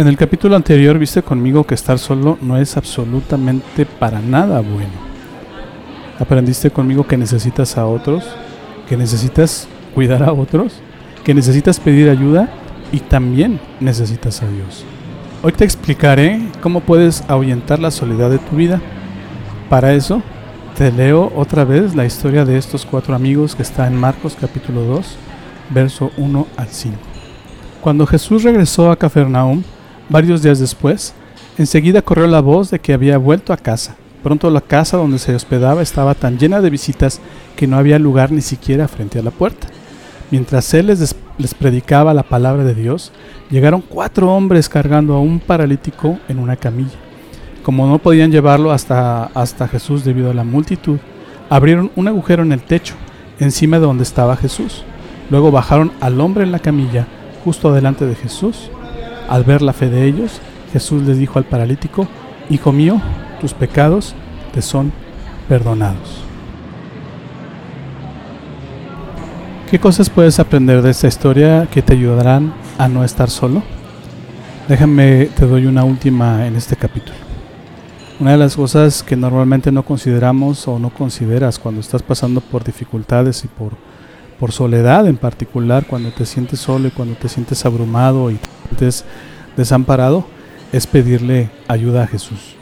En el capítulo anterior viste conmigo que estar solo no es absolutamente para nada bueno. Aprendiste conmigo que necesitas a otros, que necesitas cuidar a otros, que necesitas pedir ayuda y también necesitas a Dios. Hoy te explicaré cómo puedes ahuyentar la soledad de tu vida. Para eso, te leo otra vez la historia de estos cuatro amigos que está en Marcos capítulo 2, verso 1 al 5. Cuando Jesús regresó a Cafarnaum, Varios días después, enseguida corrió la voz de que había vuelto a casa. Pronto la casa donde se hospedaba estaba tan llena de visitas que no había lugar ni siquiera frente a la puerta. Mientras él les, les, predicaba la palabra de Dios, llegaron cuatro hombres cargando a un paralítico en una camilla. Como no podían llevarlo hasta, hasta Jesús debido a la multitud, abrieron un agujero en el techo, encima de donde estaba Jesús. Luego bajaron al hombre en la camilla, justo delante de Jesús, al ver la fe de ellos, Jesús les dijo al paralítico, Hijo mío, tus pecados te son perdonados. ¿Qué cosas puedes aprender de esta historia que te ayudarán a no estar solo? Déjame, te doy una última en este capítulo. Una de las cosas que normalmente no consideramos o no consideras cuando estás pasando por dificultades y por, por soledad en particular, cuando te sientes solo y cuando te sientes abrumado y desamparado, es pedirle ayuda a Jesús.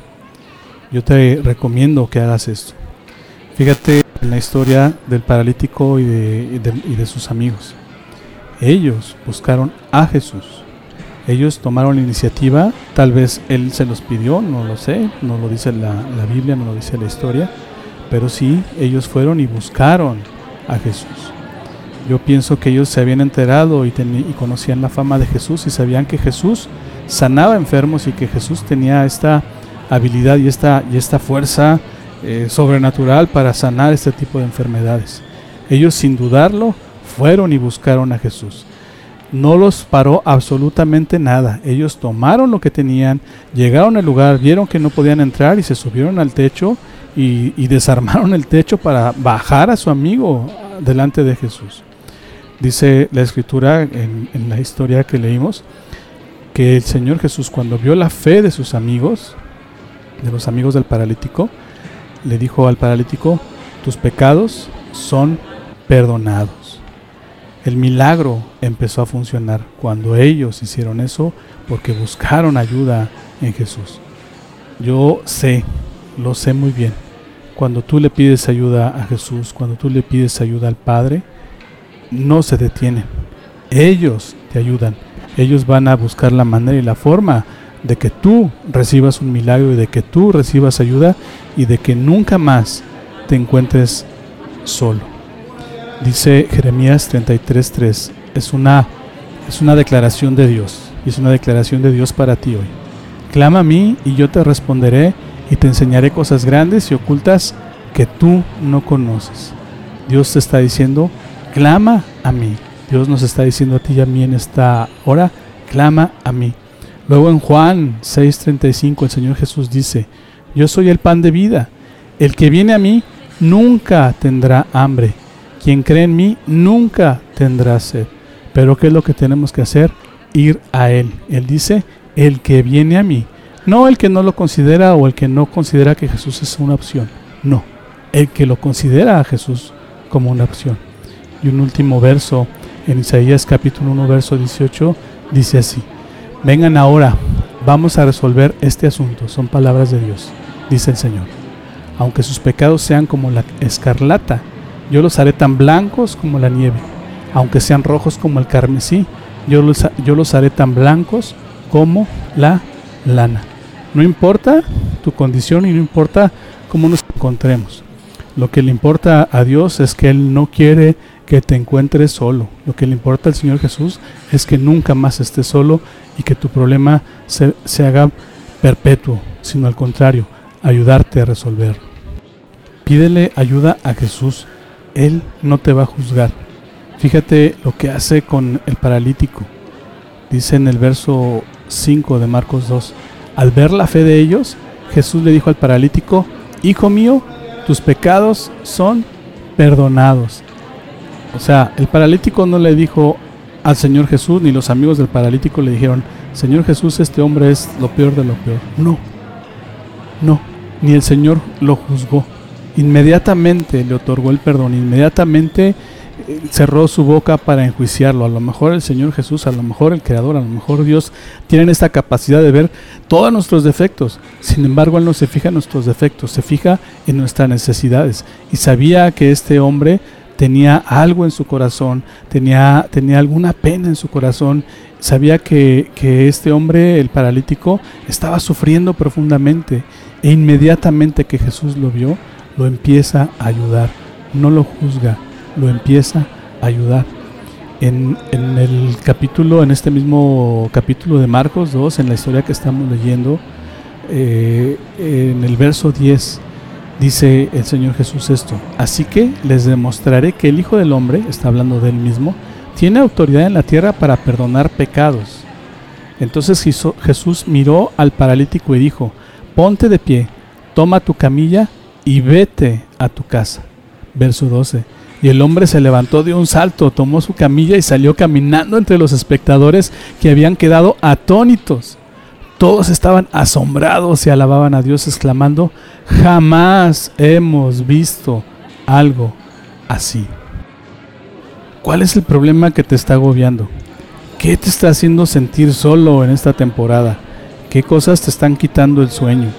Yo te recomiendo que hagas esto. Fíjate en la historia del paralítico y de, sus amigos. Ellos buscaron a Jesús. Ellos tomaron la iniciativa, tal vez Él se los pidió, no lo sé, no lo dice la Biblia, no lo dice la historia, pero sí, ellos fueron y buscaron a Jesús. Yo pienso que ellos se habían enterado y, conocían la fama de Jesús y sabían que Jesús sanaba enfermos y que Jesús tenía esta habilidad y esta, y esta fuerza eh, sobrenatural para sanar este tipo de enfermedades. Ellos sin dudarlo fueron y buscaron a Jesús. No los paró absolutamente nada. Ellos tomaron lo que tenían, llegaron al lugar, vieron que no podían entrar y se subieron al techo y desarmaron el techo para bajar a su amigo delante de Jesús. Dice la escritura en, la historia que leímos que el Señor Jesús cuando vio la fe de sus amigos, de los amigos del paralítico, le dijo al paralítico, tus pecados son perdonados. El milagro empezó a funcionar cuando ellos hicieron eso porque buscaron ayuda en Jesús. Yo sé, lo sé muy bien, cuando tú le pides ayuda a Jesús, cuando tú le pides ayuda al Padre, no se detienen. Ellos te ayudan. Ellos van a buscar la manera y la forma de que tú recibas un milagro y de que tú recibas ayuda y de que nunca más te encuentres solo. Dice Jeremías 33:3, es una es una declaración de Dios es una declaración de Dios para ti hoy. Clama a mí y yo te responderé y te enseñaré cosas grandes y ocultas que tú no conoces. Dios te está diciendo, clama a mí. Dios nos está diciendo a ti y a mí en esta hora, clama a mí. Luego en Juan 6:35 el Señor Jesús dice, yo soy el pan de vida. El que viene a mí nunca tendrá hambre. Quien cree en mí nunca tendrá sed. Pero ¿qué es lo que tenemos que hacer? Ir a Él. Él dice, el que viene a mí. No el que no lo considera o el que no considera que Jesús es una opción. No, el que lo considera a Jesús como una opción. Y un último verso en Isaías capítulo 1, verso 18, dice así, vengan ahora, vamos a resolver este asunto, son palabras de Dios, dice el Señor. Aunque sus pecados sean como la escarlata, yo los haré tan blancos como la nieve. Aunque sean rojos como el carmesí, yo los, yo los haré tan blancos como la lana. No importa tu condición y no importa cómo nos encontremos. Lo que le importa a Dios es que Él no quiere que te encuentres solo. Lo que le importa al Señor Jesús es que nunca más estés solo y que tu problema se, haga perpetuo, sino al contrario, ayudarte a resolverlo. Pídele ayuda a Jesús. Él no te va a juzgar. Fíjate lo que hace con el paralítico. Dice en el verso 5 de Marcos 2. Al ver la fe de ellos, Jesús le dijo al paralítico, Hijo mío, tus pecados son perdonados. O sea, el paralítico no le dijo al Señor Jesús, ni los amigos del paralítico le dijeron, Señor Jesús, este hombre es lo peor de lo peor. No, no, ni el Señor lo juzgó. Inmediatamente le otorgó el perdón, inmediatamente eh, cerró su boca para enjuiciarlo. A lo mejor el Señor Jesús, a lo mejor el Creador, a lo mejor Dios tienen esta capacidad de ver todos nuestros defectos. Sin embargo, Él no se fija en nuestros defectos, se fija en nuestras necesidades. Y sabía que este hombre tenía algo en su corazón, tenía, tenía alguna pena en su corazón, sabía que, que este hombre, el paralítico, estaba sufriendo profundamente e inmediatamente que Jesús lo vio, lo empieza a ayudar, no lo juzga, lo empieza a ayudar. En, en, el capítulo, en este mismo capítulo de Marcos 2, en la historia que estamos leyendo, eh, en el verso 10, Dice el Señor Jesús esto, así que les demostraré que el Hijo del Hombre, está hablando de él mismo, tiene autoridad en la tierra para perdonar pecados. Entonces Jesús miró al paralítico y dijo, ponte de pie, toma tu camilla y vete a tu casa. Verso 12. Y el hombre se levantó de un salto, tomó su camilla y salió caminando entre los espectadores que habían quedado atónitos. Todos estaban asombrados y alababan a Dios exclamando, jamás hemos visto algo así. ¿Cuál es el problema que te está agobiando? ¿Qué te está haciendo sentir solo en esta temporada? ¿Qué cosas te están quitando el sueño?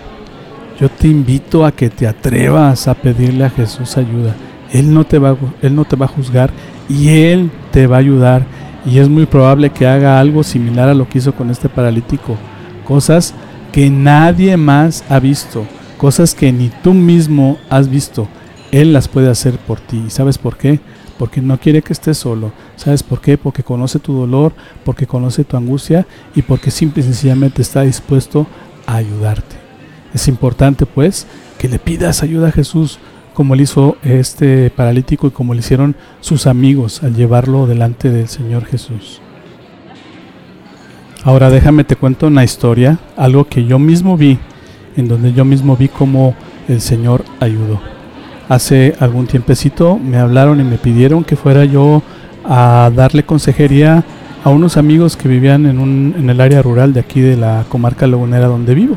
Yo te invito a que te atrevas a pedirle a Jesús ayuda. Él no te va, él no te va a juzgar y Él te va a ayudar. Y es muy probable que haga algo similar a lo que hizo con este paralítico cosas que nadie más ha visto, cosas que ni tú mismo has visto. Él las puede hacer por ti. ¿Y sabes por qué? Porque no quiere que estés solo. ¿Sabes por qué? Porque conoce tu dolor, porque conoce tu angustia y porque simple y sencillamente está dispuesto a ayudarte. Es importante pues que le pidas ayuda a Jesús como le hizo este paralítico y como le hicieron sus amigos al llevarlo delante del Señor Jesús. Ahora déjame te cuento una historia, algo que yo mismo vi, en donde yo mismo vi cómo el Señor ayudó. Hace algún tiempecito me hablaron y me pidieron que fuera yo a darle consejería a unos amigos que vivían en, un, en el área rural de aquí de la comarca lagunera donde vivo.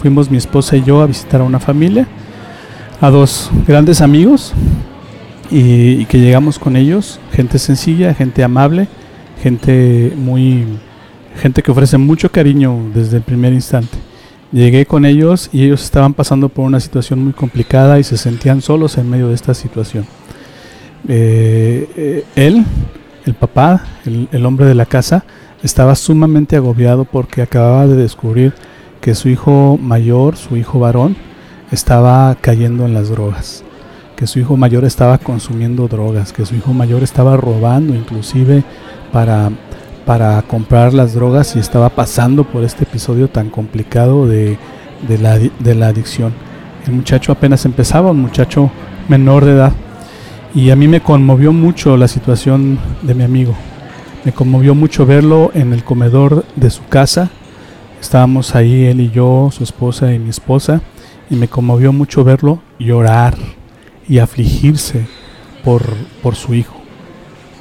Fuimos mi esposa y yo a visitar a una familia, a dos grandes amigos, y, y que llegamos con ellos, gente sencilla, gente amable, gente muy gente que ofrece mucho cariño desde el primer instante. Llegué con ellos y ellos estaban pasando por una situación muy complicada y se sentían solos en medio de esta situación. Eh, eh, él, el papá, el, hombre de la casa, estaba sumamente agobiado porque acababa de descubrir que su hijo mayor, su hijo varón, estaba cayendo en las drogas, que su hijo mayor estaba consumiendo drogas, que su hijo mayor estaba robando inclusive para para comprar las drogas y estaba pasando por este episodio tan complicado de, la, de la adicción. El muchacho apenas empezaba, un muchacho menor de edad. Y a mí me conmovió mucho la situación de mi amigo. Me conmovió mucho verlo en el comedor de su casa. Estábamos ahí él y yo, su esposa y mi esposa. Y me conmovió mucho verlo llorar y afligirse por, por su hijo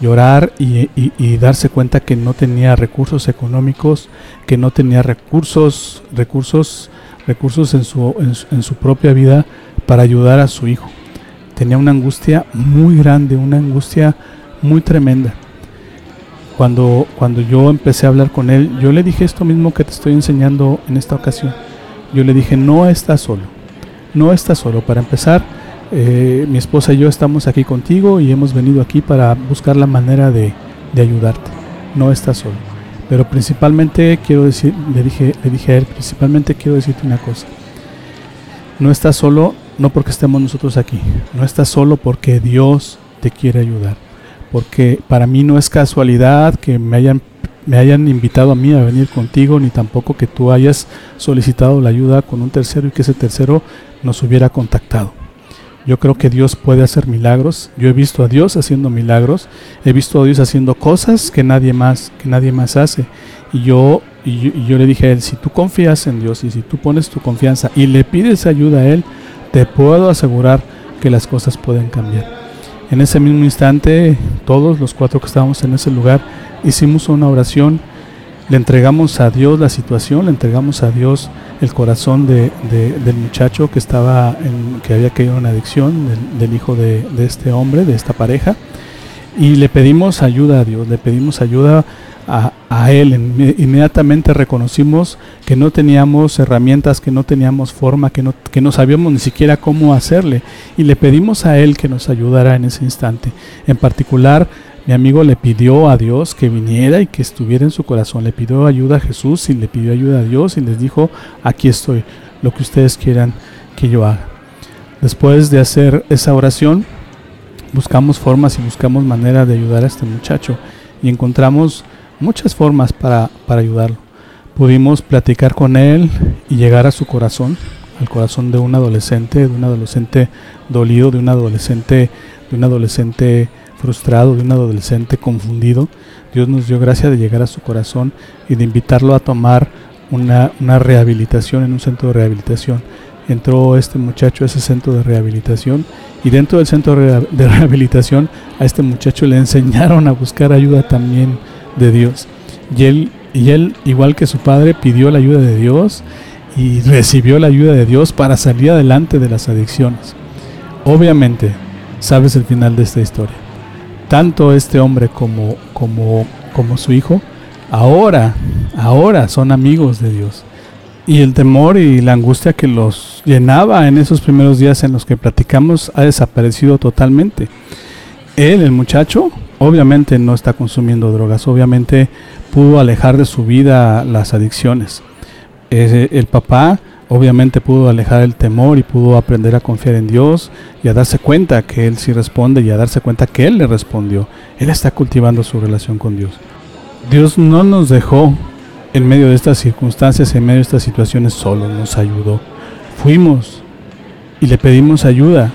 llorar y, darse cuenta que no tenía recursos económicos, que no tenía recursos, recursos, recursos en su, en, su propia vida para ayudar a su hijo. Tenía una angustia muy grande, una angustia muy tremenda. Cuando, cuando yo empecé a hablar con él, yo le dije esto mismo que te estoy enseñando en esta ocasión. Yo le dije, no estás solo, no estás solo. Para empezar, eh, mi esposa y yo estamos aquí contigo y hemos venido aquí para buscar la manera de, ayudarte. No estás solo. Pero principalmente quiero decir, le dije, le dije a él, principalmente quiero decirte una cosa. No estás solo no porque estemos nosotros aquí. No estás solo porque Dios te quiere ayudar. Porque para mí no es casualidad que me hayan me hayan invitado a mí a venir contigo, ni tampoco que tú hayas solicitado la ayuda con un tercero y que ese tercero nos hubiera contactado. Yo creo que Dios puede hacer milagros. Yo he visto a Dios haciendo milagros. He visto a Dios haciendo cosas que nadie más, que nadie más hace. Y yo, y yo, le dije a él, si tú confías en Dios y si tú pones tu confianza y le pides ayuda a Él, te puedo asegurar que las cosas pueden cambiar. En ese mismo instante, todos los cuatro que estábamos en ese lugar, hicimos una oración, le entregamos a Dios la situación, le entregamos a Dios el corazón de, del muchacho que estaba en, que había caído en adicción, del, hijo de, de, este hombre, de esta pareja, y le pedimos ayuda a Dios, le pedimos ayuda a, a, Él. Inmediatamente reconocimos que no teníamos herramientas, que no teníamos forma, que no, que no sabíamos ni siquiera cómo hacerle, y le pedimos a Él que nos ayudara en ese instante. En particular, mi amigo le pidió a Dios que viniera y que estuviera en su corazón. Le pidió ayuda a Jesús y le pidió ayuda a Dios y les dijo, aquí estoy, lo que ustedes quieran que yo haga. Después de hacer esa oración, buscamos formas y buscamos manera de ayudar a este muchacho y encontramos muchas formas para, para ayudarlo. Pudimos platicar con él y llegar a su corazón, al corazón de un adolescente, de un adolescente dolido, de un adolescente, de un adolescente frustrado, de un adolescente confundido, Dios nos dio gracia de llegar a su corazón y de invitarlo a tomar una, rehabilitación en un centro de rehabilitación. Entró este muchacho a ese centro de rehabilitación y dentro del centro de rehabilitación a este muchacho le enseñaron a buscar ayuda también de Dios. Y él, y él, igual que su padre, pidió la ayuda de Dios y recibió la ayuda de Dios para salir adelante de las adicciones. Obviamente, sabes el final de esta historia tanto este hombre como, como, como su hijo, ahora, ahora son amigos de Dios. Y el temor y la angustia que los llenaba en esos primeros días en los que platicamos ha desaparecido totalmente. Él, el muchacho, obviamente no está consumiendo drogas, obviamente pudo alejar de su vida las adicciones. el papá obviamente pudo alejar el temor y pudo aprender a confiar en Dios y a darse cuenta que Él sí responde y a darse cuenta que Él le respondió. Él está cultivando su relación con Dios. Dios no nos dejó en medio de estas circunstancias, en medio de estas situaciones solo, nos ayudó. Fuimos y le pedimos ayuda.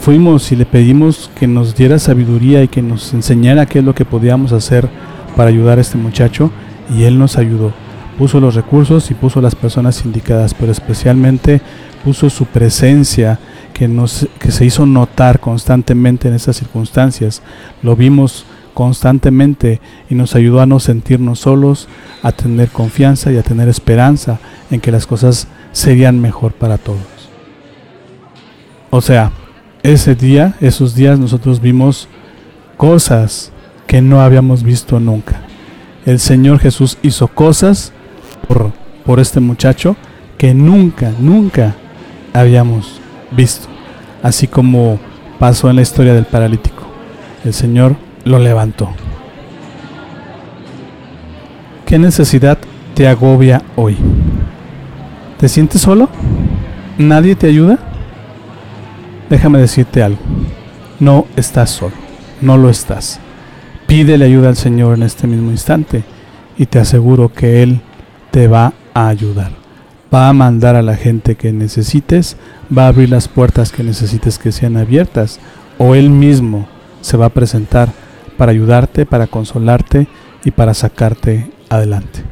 Fuimos y le pedimos que nos diera sabiduría y que nos enseñara qué es lo que podíamos hacer para ayudar a este muchacho y Él nos ayudó puso los recursos y puso las personas indicadas, pero especialmente puso su presencia que, que se hizo notar constantemente en esas circunstancias. Lo vimos constantemente y nos ayudó a no sentirnos solos, a tener confianza y a tener esperanza en que las cosas serían mejor para todos. O sea, ese día, esos días nosotros vimos cosas que no habíamos visto nunca. El Señor Jesús hizo cosas por, este muchacho que nunca, nunca habíamos visto. Así como pasó en la historia del paralítico. El Señor lo levantó. ¿Qué necesidad te agobia hoy? ¿Te sientes solo? ¿Nadie te ayuda? Déjame decirte algo. No estás solo. No lo estás. Pídele ayuda al Señor en este mismo instante y te aseguro que Él te va a ayudar. Va a mandar a la gente que necesites, va a abrir las puertas que necesites que sean abiertas, o Él mismo se va a presentar para ayudarte, para consolarte y para sacarte adelante.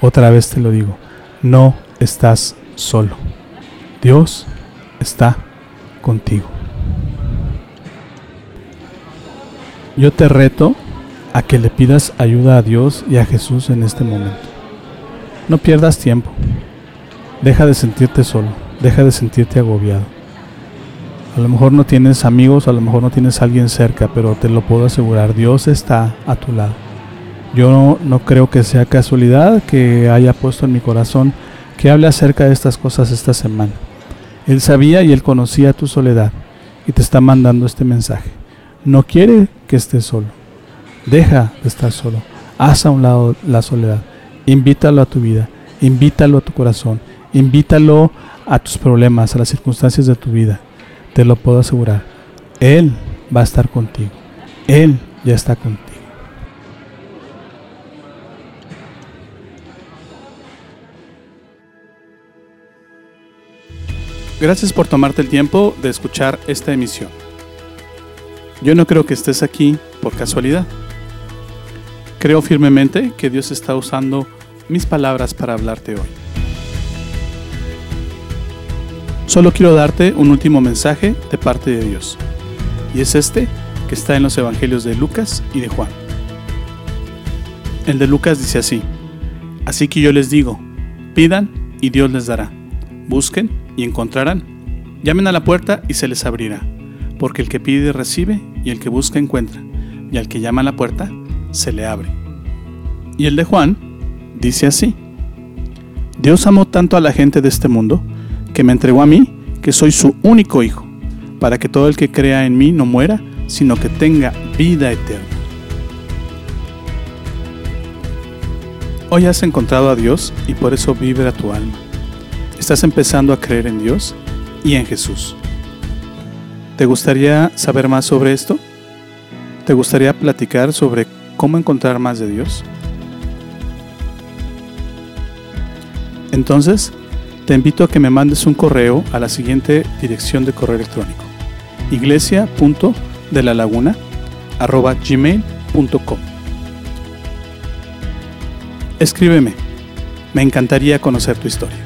Otra vez te lo digo, no estás solo. Dios está contigo. Yo te reto a que le pidas ayuda a Dios y a Jesús en este momento. No pierdas tiempo. Deja de sentirte solo, deja de sentirte agobiado. A lo mejor no tienes amigos, a lo mejor no tienes alguien cerca, pero te lo puedo asegurar, Dios está a tu lado. Yo no, creo que sea casualidad que haya puesto en mi corazón que hable acerca de estas cosas esta semana. Él sabía y él conocía tu soledad y te está mandando este mensaje. No quiere que estés solo. Deja de estar solo. Haz a un lado la soledad invítalo a tu vida, invítalo a tu corazón, invítalo a tus problemas, a las circunstancias de tu vida. Te lo puedo asegurar. Él va a estar contigo. Él ya está contigo. Gracias por tomarte el tiempo de escuchar esta emisión. Yo no creo que estés aquí por casualidad. Creo firmemente que Dios está usando mis palabras para hablarte hoy. Solo quiero darte un último mensaje de parte de Dios. Y es este que está en los Evangelios de Lucas y de Juan. El de Lucas dice así, Así que yo les digo, pidan y Dios les dará, busquen y encontrarán, llamen a la puerta y se les abrirá, porque el que pide recibe y el que busca encuentra, y al que llama a la puerta se le abre. Y el de Juan dice así, Dios amó tanto a la gente de este mundo, que me entregó a mí, que soy su único hijo, para que todo el que crea en mí no muera, sino que tenga vida eterna. Hoy has encontrado a Dios y por eso vibra tu alma. Estás empezando a creer en Dios y en Jesús. ¿Te gustaría saber más sobre esto? ¿Te gustaría platicar sobre cómo encontrar más de Dios? Entonces, te invito a que me mandes un correo a la siguiente dirección de correo electrónico: iglesia.delalaguna@gmail.com. Escríbeme. Me encantaría conocer tu historia.